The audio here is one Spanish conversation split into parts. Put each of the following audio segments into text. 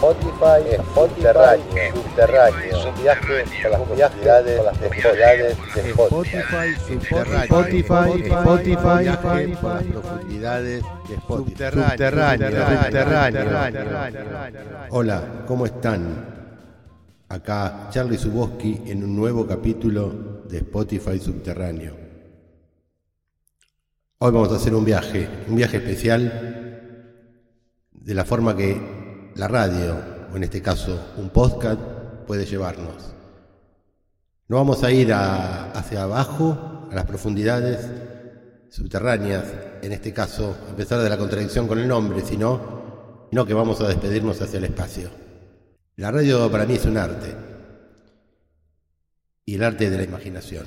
Spotify, Spotify, subterráneo, viaje por las profundidades, por las profundidades de Spotify, Spotify, Spotify, viaje por las profundidades de Spotify, subterráneo, Hola, ¿cómo están? Acá Charlie Suboski en un nuevo capítulo de Spotify Subterráneo. Hoy vamos a hacer un viaje, un viaje especial de la forma que la radio, o en este caso un podcast, puede llevarnos. No vamos a ir hacia abajo, a las profundidades subterráneas, en este caso, a pesar de la contradicción con el nombre, sino, que vamos a despedirnos hacia el espacio. La radio para mí es un arte. Y el arte de la imaginación.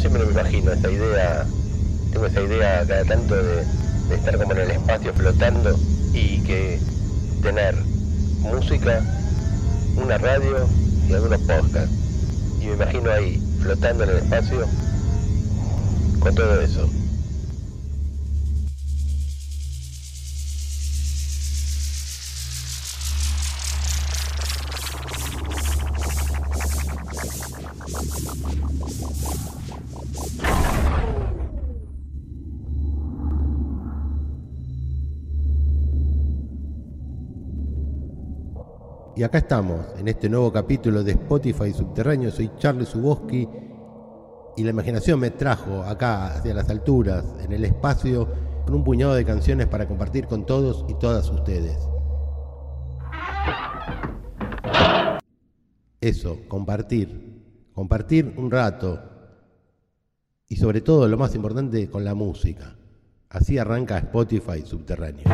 Siempre me imagino esta idea, tengo esa idea cada tanto de, estar como en el espacio flotando y que tener música, una radio y algunos podcasts. Y me imagino ahí, flotando en el espacio, con todo eso. Y acá estamos, en este nuevo capítulo de Spotify Subterráneo. Soy Charles Suboski y la imaginación me trajo acá, hacia las alturas, en el espacio, con un puñado de canciones para compartir con todos y todas ustedes. Eso, compartir. Compartir un rato. Y sobre todo, lo más importante, con la música. Así arranca Spotify Subterráneo.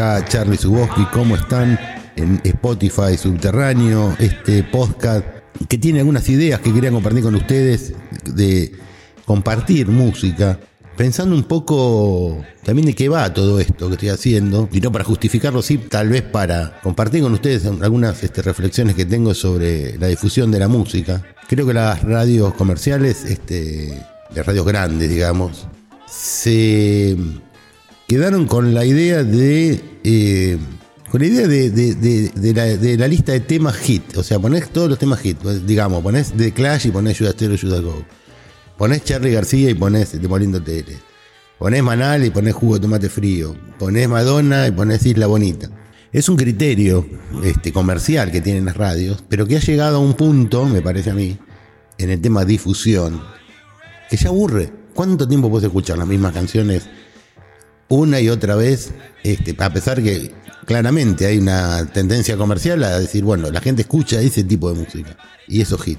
Charlie Suboski, ¿cómo están? En Spotify Subterráneo, este podcast que tiene algunas ideas que quería compartir con ustedes de compartir música, pensando un poco también de qué va todo esto que estoy haciendo, y no para justificarlo, sí, tal vez para compartir con ustedes algunas este, reflexiones que tengo sobre la difusión de la música. Creo que las radios comerciales, este, de radios grandes, digamos, se quedaron con la idea de. Eh, con la idea de, la, lista de temas hit. O sea, ponés todos los temas hit. Digamos, ponés The Clash y ponés Judas Tero, Judas Go. Ponés Charlie García y ponés Demoliendo Tele. Ponés Manal y ponés Jugo de Tomate Frío. Ponés Madonna y ponés Isla Bonita. Es un criterio este, comercial que tienen las radios, pero que ha llegado a un punto, me parece a mí, en el tema difusión, que ya aburre. ¿Cuánto tiempo puedes escuchar las mismas canciones una y otra vez, este, a pesar que claramente hay una tendencia comercial a decir, bueno, la gente escucha ese tipo de música y eso hit.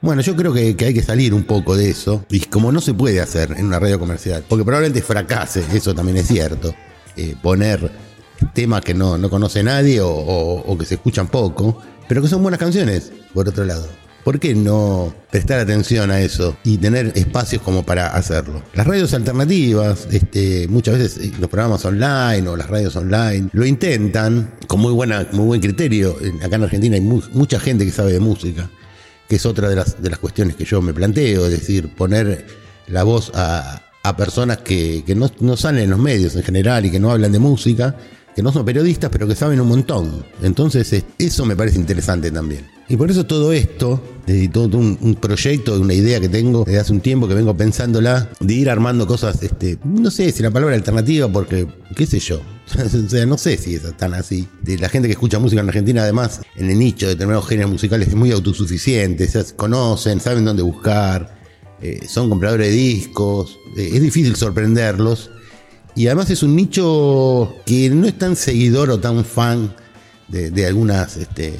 Bueno, yo creo que, hay que salir un poco de eso, y como no se puede hacer en una radio comercial, porque probablemente fracase, eso también es cierto, eh, poner temas que no, conoce nadie o que se escuchan poco, pero que son buenas canciones, por otro lado. ¿Por qué no prestar atención a eso y tener espacios como para hacerlo? Las radios alternativas, este, muchas veces eh, los programas online o las radios online, lo intentan con muy, buena, muy buen criterio. Acá en Argentina hay mucha gente que sabe de música, que es otra de las, de las cuestiones que yo me planteo, es decir, poner la voz a, personas que, no, no salen en los medios en general y que no hablan de música que no son periodistas, pero que saben un montón. Entonces, eso me parece interesante también. Y por eso todo esto, de todo un, proyecto, una idea que tengo desde hace un tiempo que vengo pensándola, de ir armando cosas, este, no sé si la palabra alternativa, porque, qué sé yo, o sea, no sé si es tan así. La gente que escucha música en Argentina, además, en el nicho de determinados géneros musicales, es muy autosuficiente, se conocen, saben dónde buscar, eh, son compradores de discos, eh, es difícil sorprenderlos y además es un nicho que no es tan seguidor o tan fan de, de algunas este,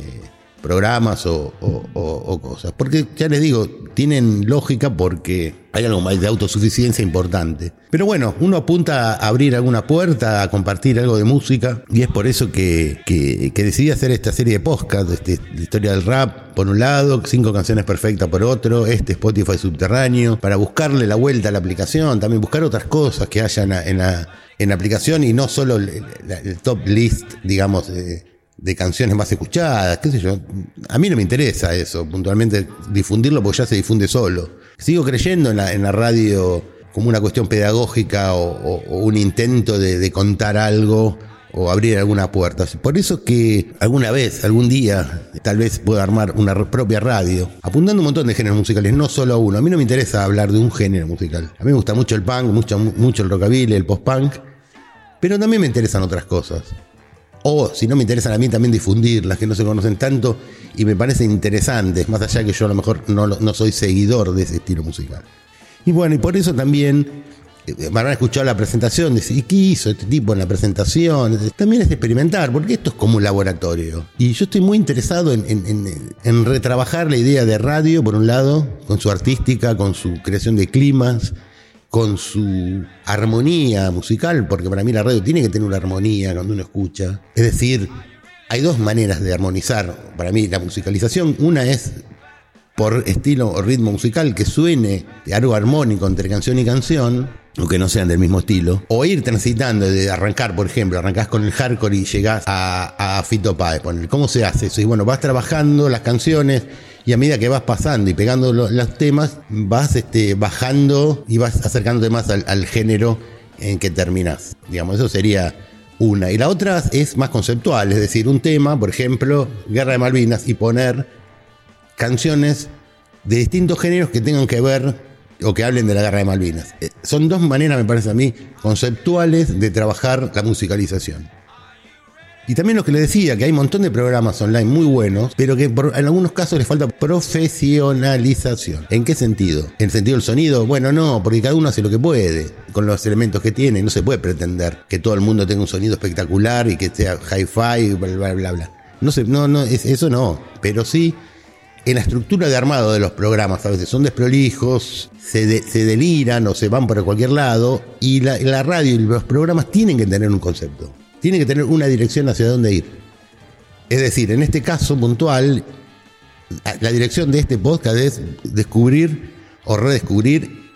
programas o, cosas. Porque ya les digo, tienen lógica porque hay algo más de autosuficiencia importante. Pero bueno, uno apunta a abrir alguna puerta, a compartir algo de música, y es por eso que, decidí hacer esta serie de podcast, de historia del rap, por un lado, cinco canciones perfectas por otro, este Spotify subterráneo, para buscarle la vuelta a la aplicación, también buscar otras cosas que haya en la, en la, aplicación y no solo el, top list, digamos, de canciones más escuchadas, qué sé yo. A mí no me interesa eso, puntualmente difundirlo porque ya se difunde solo. Sigo creyendo en la, radio como una cuestión pedagógica o, un intento de, contar algo o abrir alguna puerta. Por eso que alguna vez, algún día, tal vez pueda armar una propia radio, apuntando un montón de géneros musicales, no solo a uno. A mí no me interesa hablar de un género musical. A mí me gusta mucho el punk, mucho, mucho el rockabilly, el post-punk, pero también me interesan otras cosas o si no me interesan a mí también difundir las que no se conocen tanto y me parecen interesantes, más allá que yo a lo mejor no, no soy seguidor de ese estilo musical. Y bueno, y por eso también eh, me habrán escuchado la presentación, decir, ¿qué hizo este tipo en la presentación? También es experimentar, porque esto es como un laboratorio. Y yo estoy muy interesado en, en retrabajar la idea de radio, por un lado, con su artística, con su creación de climas, con su armonía musical, porque para mí la radio tiene que tener una armonía cuando uno escucha. Es decir, hay dos maneras de armonizar para mí la musicalización. Una es por estilo o ritmo musical que suene de algo armónico entre canción y canción, o que no sean del mismo estilo, o ir transitando de arrancar, por ejemplo, arrancás con el hardcore y llegás a, a Fito Páez, ¿cómo se hace eso? Y bueno, vas trabajando las canciones y a medida que vas pasando y pegando los temas, vas este, bajando y vas acercándote más al, género en que terminas. Digamos, eso sería una. Y la otra es más conceptual, es decir, un tema, por ejemplo, Guerra de Malvinas, y poner canciones de distintos géneros que tengan que ver o que hablen de la Guerra de Malvinas. Eh, son dos maneras, me parece a mí, conceptuales de trabajar la musicalización. Y también lo que le decía, que hay un montón de programas online muy buenos, pero que en algunos casos les falta profesionalización. ¿En qué sentido? ¿En el sentido del sonido? Bueno, no, porque cada uno hace lo que puede con los elementos que tiene. No se puede pretender que todo el mundo tenga un sonido espectacular y que sea hi-fi, bla, bla, bla, bla. No sé, no, no, eso no. Pero sí, en la estructura de armado de los programas a veces son desprolijos, se, deliran o se van por cualquier lado, y la radio y los programas tienen que tener un concepto tiene que tener una dirección hacia dónde ir. Es decir, en este caso puntual, la dirección de este podcast es descubrir o redescubrir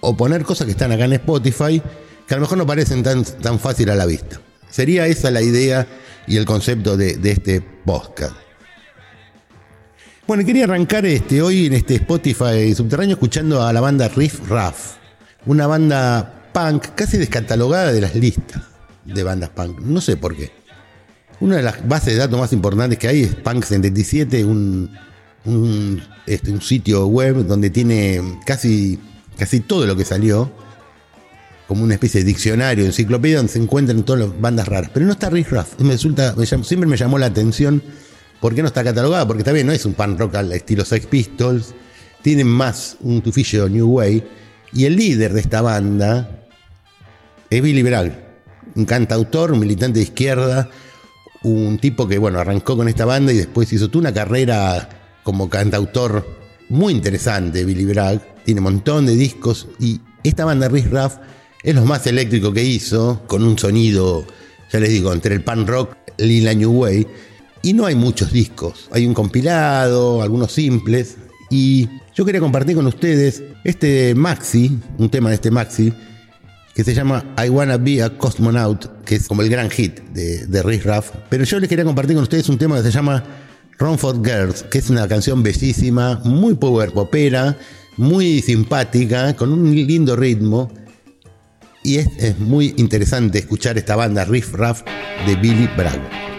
o poner cosas que están acá en Spotify que a lo mejor no parecen tan, tan fácil a la vista. Sería esa la idea y el concepto de, este podcast. Bueno, quería arrancar este, hoy en este Spotify subterráneo escuchando a la banda Riff Raff, una banda punk casi descatalogada de las listas de bandas punk. No sé por qué. Una de las bases de datos más importantes que hay es Punk 77, un, un, este, un sitio web donde tiene casi, casi todo lo que salió, como una especie de diccionario, enciclopedia, donde se encuentran todas las bandas raras. Pero no está Riff Raff. Me resulta, siempre me llamó la atención por qué no está catalogada, porque también no es un punk rock al estilo Sex Pistols, tiene más un tufillo New Way, y el líder de esta banda es Billy Bragg un cantautor, un militante de izquierda, un tipo que, bueno, arrancó con esta banda y después hizo toda una carrera como cantautor muy interesante, Billy Bragg. Tiene un montón de discos y esta banda Riff Raff es lo más eléctrico que hizo, con un sonido, ya les digo, entre el pan rock y la New Way. Y no hay muchos discos. Hay un compilado, algunos simples. Y yo quería compartir con ustedes este maxi, un tema de este maxi, que se llama I Wanna Be a Cosmonaut, que es como el gran hit de, de Riff Raff. Pero yo les quería compartir con ustedes un tema que se llama Romford Girls, que es una canción bellísima, muy power popera, muy simpática, con un lindo ritmo. Y es, es muy interesante escuchar esta banda Riff Raff de Billy Bragg.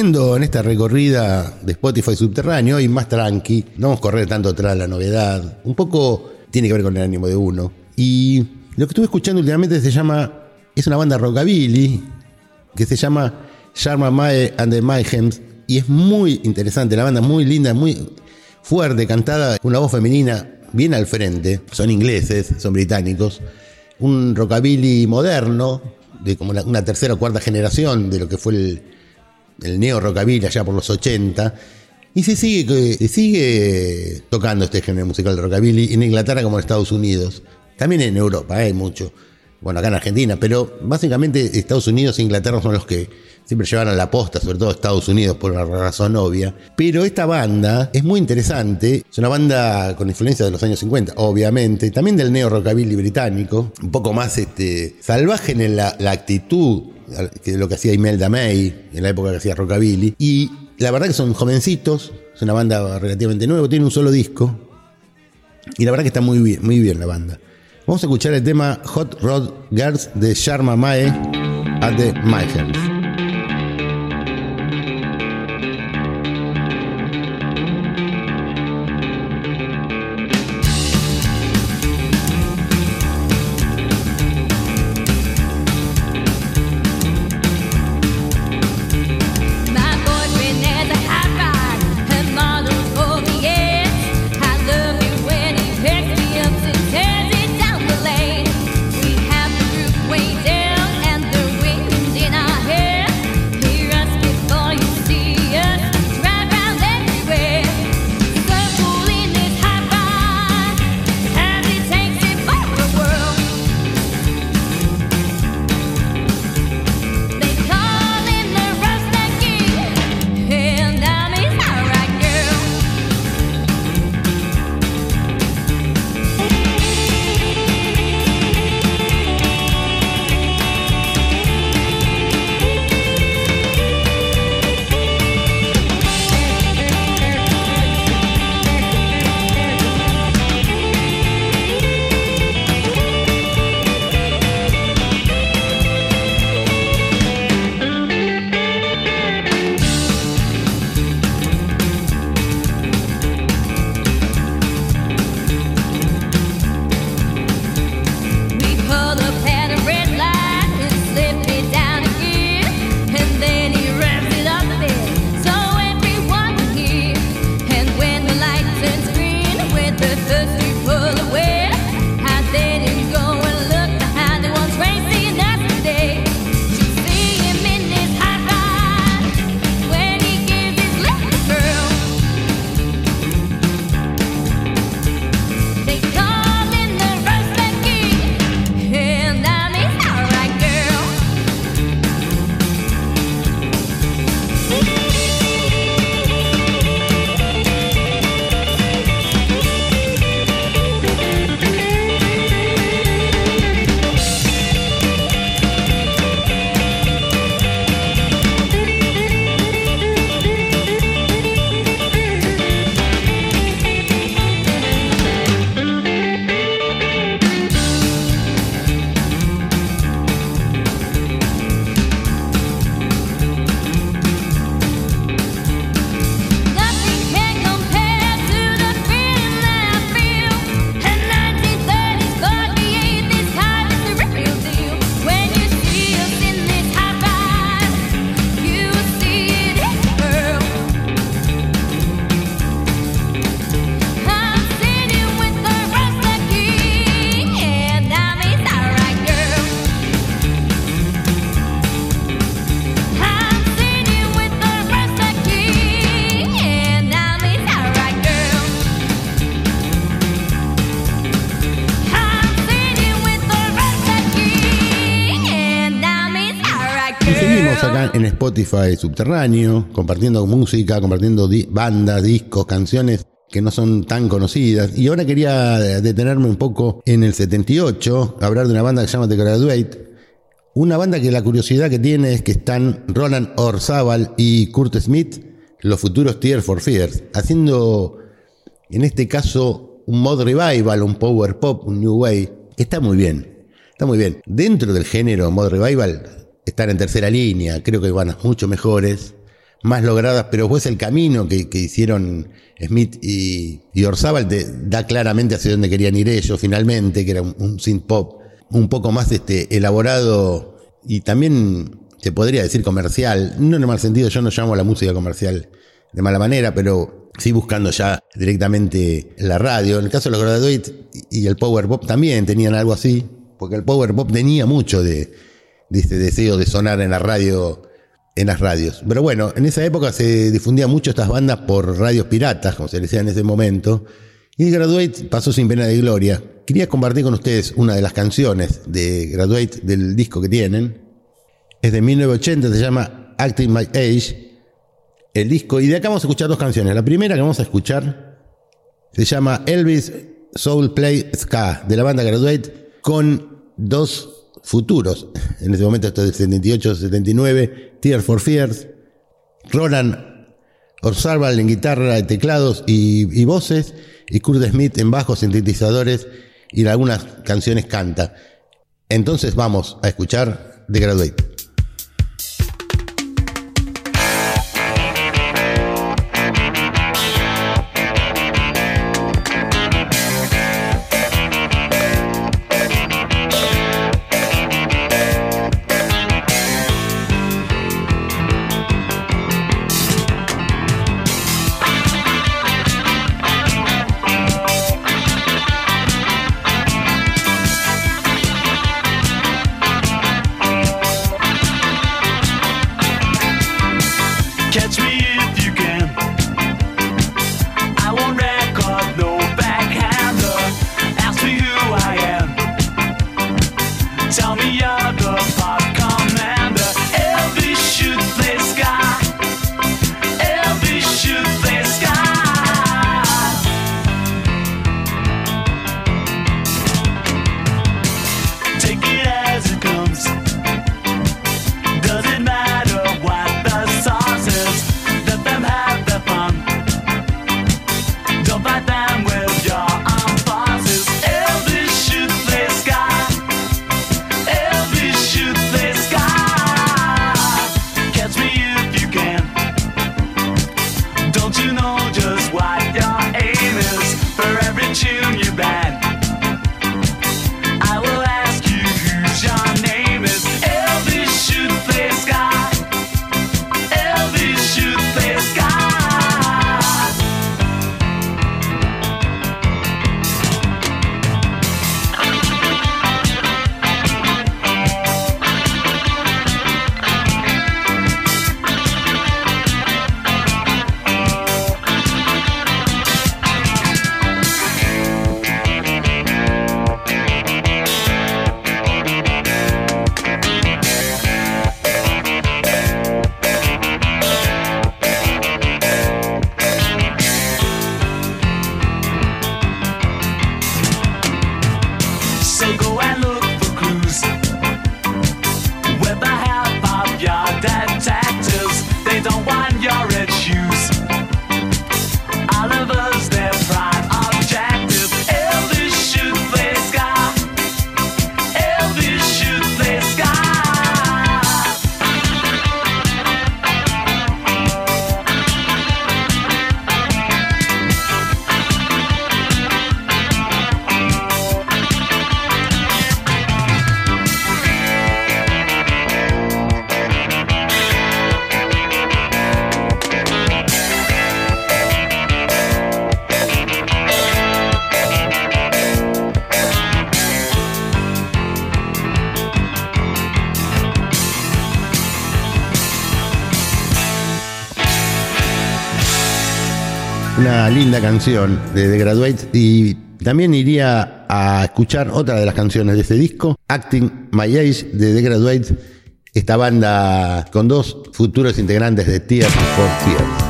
En esta recorrida de Spotify subterráneo, y más tranqui, no vamos a correr tanto atrás la novedad, un poco tiene que ver con el ánimo de uno. Y lo que estuve escuchando últimamente se llama, es una banda rockabilly, que se llama Sharma Mae and the Mayhems, y es muy interesante, la banda muy linda, muy fuerte, cantada, una voz femenina bien al frente, son ingleses, son británicos, un rockabilly moderno, de como una tercera o cuarta generación de lo que fue el el neo rockabilly allá por los 80. Y se sigue, sigue tocando este género musical de rockabilly en Inglaterra como en Estados Unidos. También en Europa, ¿eh? hay mucho. Bueno, acá en Argentina, pero básicamente Estados Unidos e Inglaterra son los que siempre llevaron la posta, sobre todo Estados Unidos por una razón obvia. Pero esta banda es muy interesante, es una banda con influencia de los años 50, obviamente, también del neo rockabilly británico, un poco más este, salvaje en la, actitud que lo que hacía Imelda May en la época que hacía Rockabilly. Y la verdad que son jovencitos, es una banda relativamente nueva, tiene un solo disco. Y la verdad que está muy bien, muy bien la banda. Vamos a escuchar el tema Hot Rod Girls de Sharma Mae at the Mayhems. Spotify subterráneo, compartiendo música, compartiendo bandas, discos, canciones que no son tan conocidas. Y ahora quería detenerme un poco en el 78, hablar de una banda que se llama The Graduate. Una banda que la curiosidad que tiene es que están Roland Orzabal y Kurt Smith, los futuros Tear for Fears, haciendo en este caso un mod revival, un power pop, un new way, está muy bien. Está muy bien. Dentro del género mod revival están en tercera línea, creo que van mucho mejores más logradas, pero pues el camino que, hicieron Smith y, y Orzábal da claramente hacia dónde querían ir ellos finalmente, que era un, synth pop un poco más este, elaborado y también se podría decir comercial, no en el mal sentido, yo no llamo a la música comercial de mala manera, pero sí buscando ya directamente la radio. En el caso de los Graduates y el Power Pop también tenían algo así, porque el Power Pop tenía mucho de, este deseo de sonar en la radio en las radios. Pero bueno, en esa época se difundía mucho estas bandas por radios piratas, como se decía en ese momento, y Graduate pasó sin pena de gloria. Quería compartir con ustedes una de las canciones de Graduate del disco que tienen. Es de 1980, se llama Acting My Age, el disco, y de acá vamos a escuchar dos canciones. La primera que vamos a escuchar se llama Elvis Soul Play Ska, de la banda Graduate, con dos futuros. En ese momento esto es del 78, 79, Tear for Fears, Roland Orzabal en guitarra, teclados y, voces, y Kurt Smith en bajos, sintetizadores y en algunas canciones canta. Entonces vamos a escuchar The Graduate. Linda canción de The Graduate y también iría a escuchar otra de las canciones de este disco, Acting My Age de The Graduate, esta banda con dos futuros integrantes de Tears for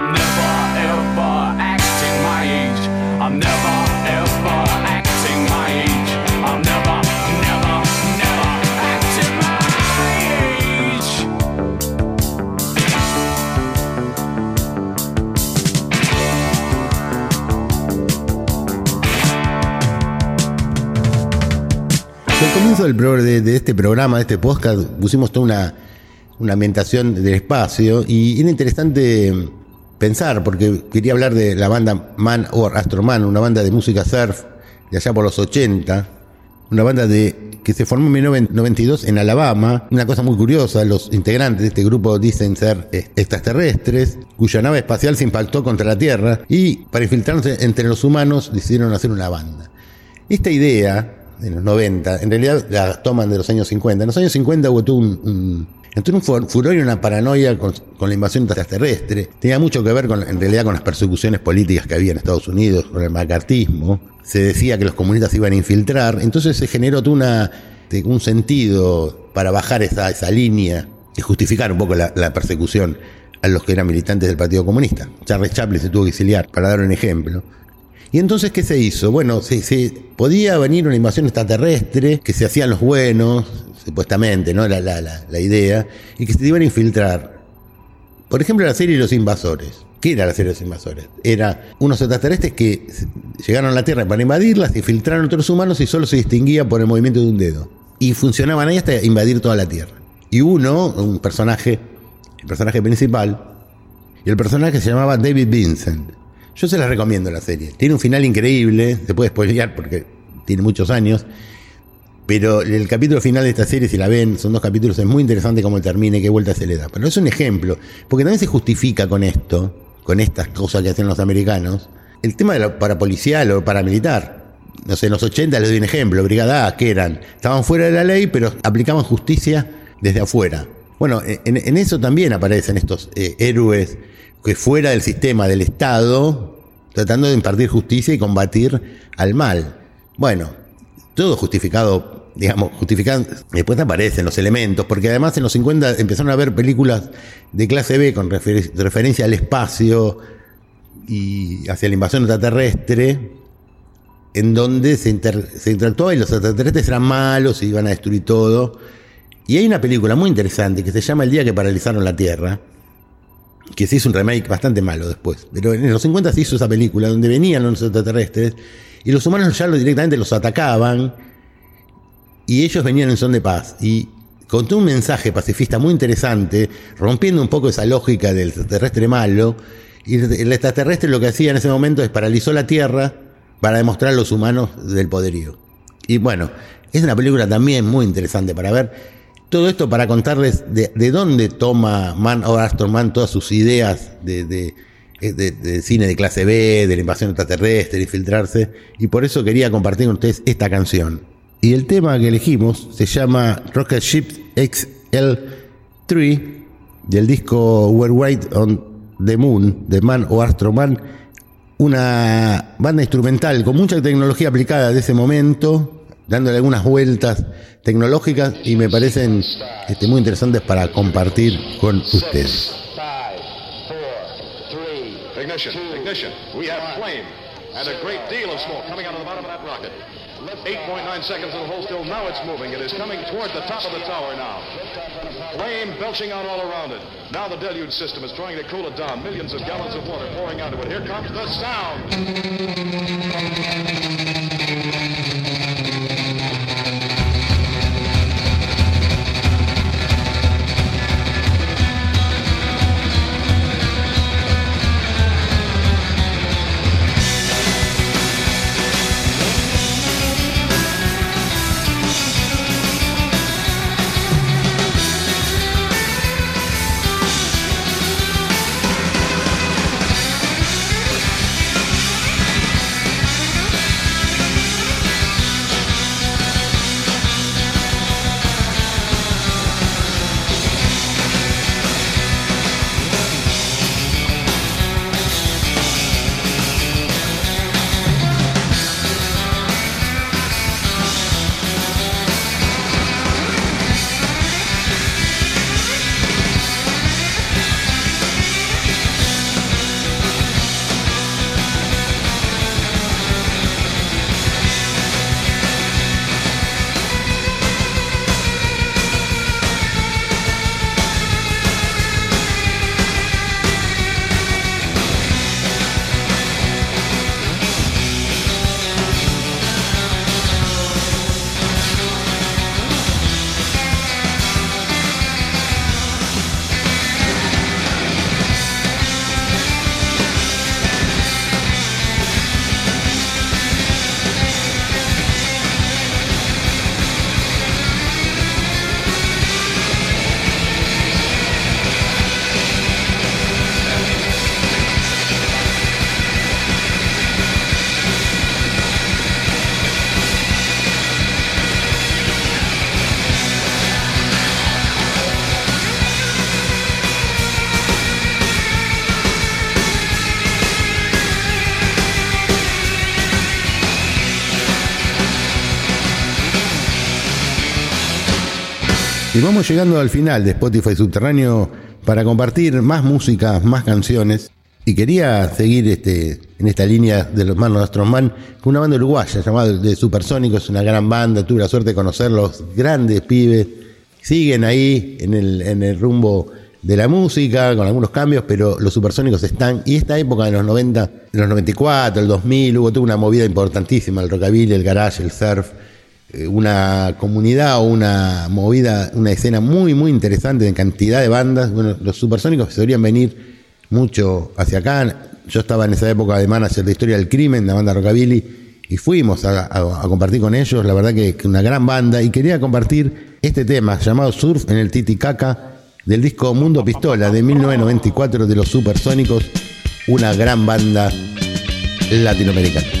Fears. de, este programa, de este podcast, pusimos toda una, una ambientación del espacio y era interesante pensar, porque quería hablar de la banda Man or Astroman, una banda de música surf de allá por los 80, una banda de que se formó en 1992 en Alabama. Una cosa muy curiosa, los integrantes de este grupo dicen ser eh, extraterrestres, cuya nave espacial se impactó contra la Tierra y para infiltrarse entre los humanos decidieron hacer una banda. Esta idea en los 90, en realidad la toman de los años 50. En los años 50 hubo un, un furor y una paranoia con, la invasión extraterrestre. Tenía mucho que ver con, en realidad con las persecuciones políticas que había en Estados Unidos, con el macartismo. Se decía que los comunistas iban a infiltrar. Entonces se generó una, un sentido para bajar esa, esa línea y justificar un poco la, la persecución a los que eran militantes del Partido Comunista. Charles Chaplin se tuvo que exiliar, para dar un ejemplo. ¿Y entonces qué se hizo? Bueno, se, podía venir una invasión extraterrestre, que se hacían los buenos, supuestamente, ¿no? La, la, la, idea, y que se iban a infiltrar. Por ejemplo, la serie Los Invasores. ¿Qué era la serie de los invasores? Era unos extraterrestres que llegaron a la Tierra para invadirlas, y filtraron otros humanos y solo se distinguía por el movimiento de un dedo. Y funcionaban ahí hasta invadir toda la Tierra. Y uno, un personaje, el personaje principal, y el personaje se llamaba David Vincent. Yo se la recomiendo la serie. Tiene un final increíble, se puede spoilear porque tiene muchos años. Pero el capítulo final de esta serie, si la ven, son dos capítulos, es muy interesante cómo termina y qué vuelta se le da. Pero es un ejemplo, porque también se justifica con esto, con estas cosas que hacen los americanos, el tema de lo parapolicial o paramilitar. No sé, en los 80 les doy un ejemplo, brigadas que eran, estaban fuera de la ley, pero aplicaban justicia desde afuera. Bueno, en, eso también aparecen estos eh, héroes que fuera del sistema del Estado, tratando de impartir justicia y combatir al mal. Bueno, todo justificado digamos, justificando, después aparecen los elementos, porque además en los 50 empezaron a ver películas de clase B con referencia al espacio y hacia la invasión extraterrestre, en donde se, se interactuaba y los extraterrestres eran malos y iban a destruir todo. Y hay una película muy interesante que se llama El día que paralizaron la Tierra, que se hizo un remake bastante malo después, pero en los 50 se hizo esa película donde venían los extraterrestres y los humanos ya directamente los atacaban y ellos venían en son de paz. Y contó un mensaje pacifista muy interesante, rompiendo un poco esa lógica del extraterrestre malo. Y el extraterrestre lo que hacía en ese momento es paralizó la Tierra para demostrar a los humanos del poderío. Y bueno, es una película también muy interesante para ver. Todo esto para contarles de, dónde toma Man o Aston Man todas sus ideas de, de, cine de clase B, de la invasión extraterrestre, de infiltrarse. Y por eso quería compartir con ustedes esta canción. Y el tema que elegimos se llama Rocket Ship XL3 del disco We're White on the Moon de Man o Astro Man, una banda instrumental con mucha tecnología aplicada de ese momento, dándole algunas vueltas tecnológicas y me parecen este, muy interesantes para compartir con ustedes. Ignition, ignition. We flame and a great deal of smoke coming out of the bottom of that rocket. 8.9 seconds in the hole still. Now it's moving. It is coming toward the top of the tower now. Flame belching out all around it. Now the deluge system is trying to cool it down. Millions of gallons of water pouring onto it. Here comes the sound. Y vamos llegando al final de Spotify Subterráneo para compartir más música, más canciones. Y quería seguir este, en esta línea de los manos Astroman con una banda uruguaya llamada de Supersónicos, una gran banda, tuve la suerte de conocerlos, grandes pibes, siguen ahí en el, en el rumbo de la música, con algunos cambios, pero los supersónicos están. Y esta época de los 90, de los 94, el 2000, hubo toda una movida importantísima: el rockabilly, el garage, el surf. Eh, una comunidad o una movida, una escena muy, muy interesante en cantidad de bandas. Bueno, los supersónicos solían venir mucho hacia acá. Yo estaba en esa época de manager de Historia del Crimen, la banda Rockabilly, y fuimos a, compartir con ellos. La verdad que, una gran banda. Y quería compartir este tema llamado Surf en el Titicaca del disco Mundo Pistola de 1994 de los Supersónicos, una gran banda latinoamericana.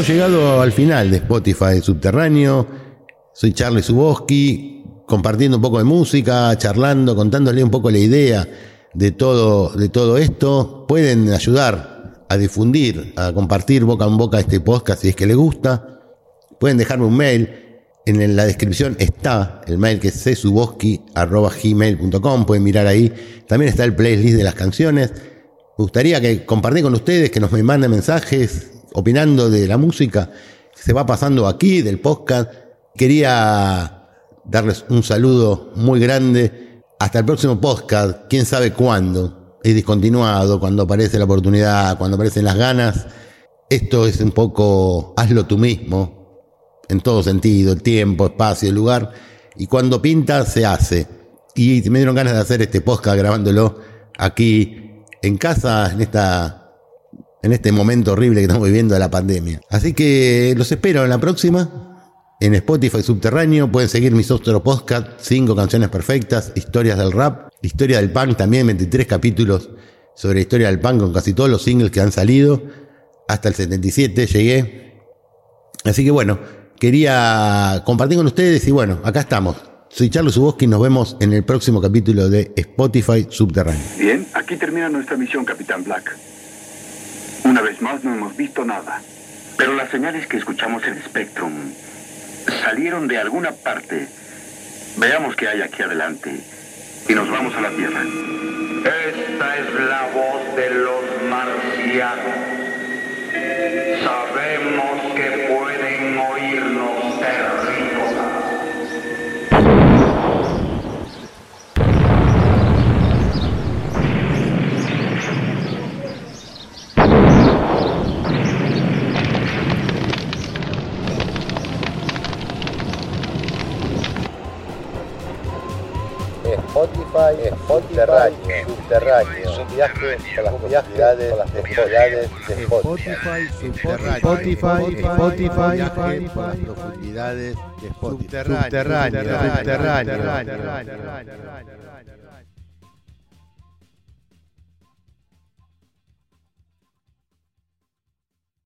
Hemos llegado al final de Spotify Subterráneo. Soy Charlie Suboski, compartiendo un poco de música, charlando, contándole un poco la idea de todo, de todo esto. Pueden ayudar a difundir, a compartir boca en boca este podcast si es que les gusta. Pueden dejarme un mail. En la descripción está el mail que es csuboski.gmail.com. Pueden mirar ahí. También está el playlist de las canciones. Me gustaría que compartir con ustedes, que nos manden mensajes, opinando de la música se va pasando aquí, del podcast. Quería darles un saludo muy grande. Hasta el próximo podcast, quién sabe cuándo. Es discontinuado, cuando aparece la oportunidad, cuando aparecen las ganas. Esto es un poco hazlo tú mismo, en todo sentido, el tiempo, espacio, el lugar. Y cuando pinta, se hace. Y me dieron ganas de hacer este podcast grabándolo aquí en casa, en esta en este momento horrible que estamos viviendo de la pandemia. Así que los espero en la próxima. En Spotify Subterráneo pueden seguir mis otros podcasts, cinco canciones perfectas, historias del rap, historia del punk también, 23 capítulos sobre historia del punk con casi todos los singles que han salido. Hasta el 77 llegué. Así que bueno, quería compartir con ustedes y bueno, acá estamos. Soy Charles Suboski y nos vemos en el próximo capítulo de Spotify Subterráneo. Bien, aquí termina nuestra misión, Capitán Black. Una vez más no hemos visto nada. Pero las señales que escuchamos en Spectrum salieron de alguna parte. Veamos qué hay aquí adelante. Y nos vamos a la Tierra. Esta es la voz de los marcianos. Sabemos que pueden Spotify Spotify, subterráneo, subterráneo, viaje por las profundidades, las profundidades de Spotify, Spotify, Spotify, por las profundidades de Spotify, subterráneo, subterráneo, subterráneo.